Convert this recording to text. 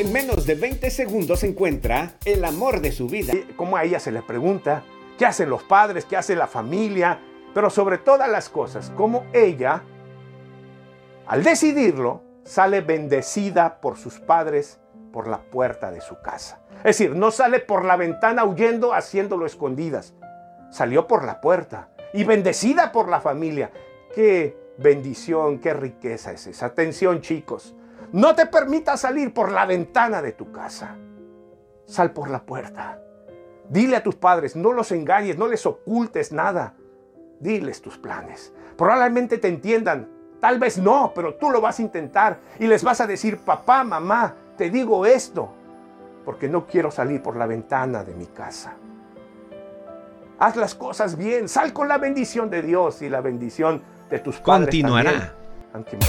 En menos de 20 segundos encuentra el amor de su vida. Como a ella se le pregunta, ¿qué hacen los padres? ¿Qué hace la familia? Pero sobre todas las cosas, como ella, al decidirlo, sale bendecida por sus padres por la puerta de su casa. Es decir, no sale por la ventana huyendo haciéndolo escondidas. Salió por la puerta y bendecida por la familia. Qué bendición, qué riqueza es esa. Atención chicos, no te permitas salir por la ventana de tu casa. Sal por la puerta. Dile a tus padres, no los engañes, no les ocultes nada. Diles tus planes. Probablemente te entiendan, tal vez no, pero tú lo vas a intentar y les vas a decir, papá, mamá, te digo esto, porque no quiero salir por la ventana de mi casa. Haz las cosas bien, sal con la bendición de Dios y la bendición de tus padres. Continuará. También.